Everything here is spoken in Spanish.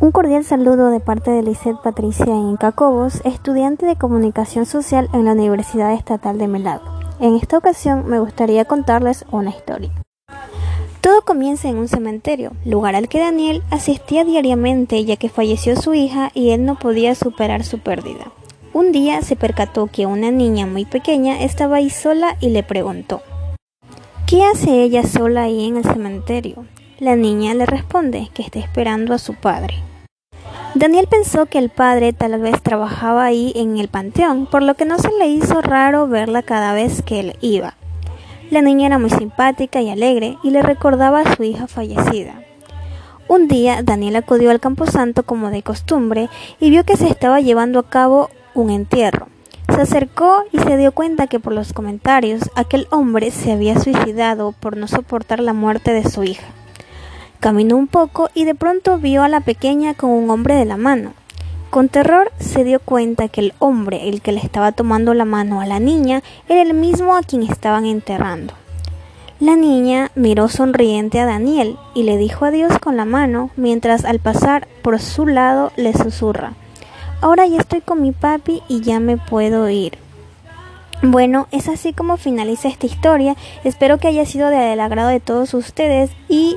Un cordial saludo de parte de Lisette Patricia Incacobos, estudiante de Comunicación Social en la Universidad Estatal de Melado. En esta ocasión me gustaría contarles una historia. Todo comienza en un cementerio, lugar al que Daniel asistía diariamente ya que falleció su hija y él no podía superar su pérdida. Un día se percató que una niña muy pequeña estaba ahí sola y le preguntó, ¿qué hace ella sola ahí en el cementerio? La niña le responde que está esperando a su padre. Daniel pensó que el padre tal vez trabajaba ahí en el panteón, por lo que no se le hizo raro verla cada vez que él iba. La niña era muy simpática y alegre y le recordaba a su hija fallecida. Un día Daniel acudió al camposanto como de costumbre y vio que se estaba llevando a cabo un entierro. Se acercó y se dio cuenta que por los comentarios aquel hombre se había suicidado por no soportar la muerte de su hija. Caminó un poco y de pronto vio a la pequeña con un hombre de la mano. Con terror se dio cuenta que el hombre, el que le estaba tomando la mano a la niña, era el mismo a quien estaban enterrando. La niña miró sonriente a Daniel y le dijo adiós con la mano, mientras al pasar por su lado le susurra Ahora ya estoy con mi papi y ya me puedo ir. Bueno, es así como finaliza esta historia. Espero que haya sido del agrado de todos ustedes y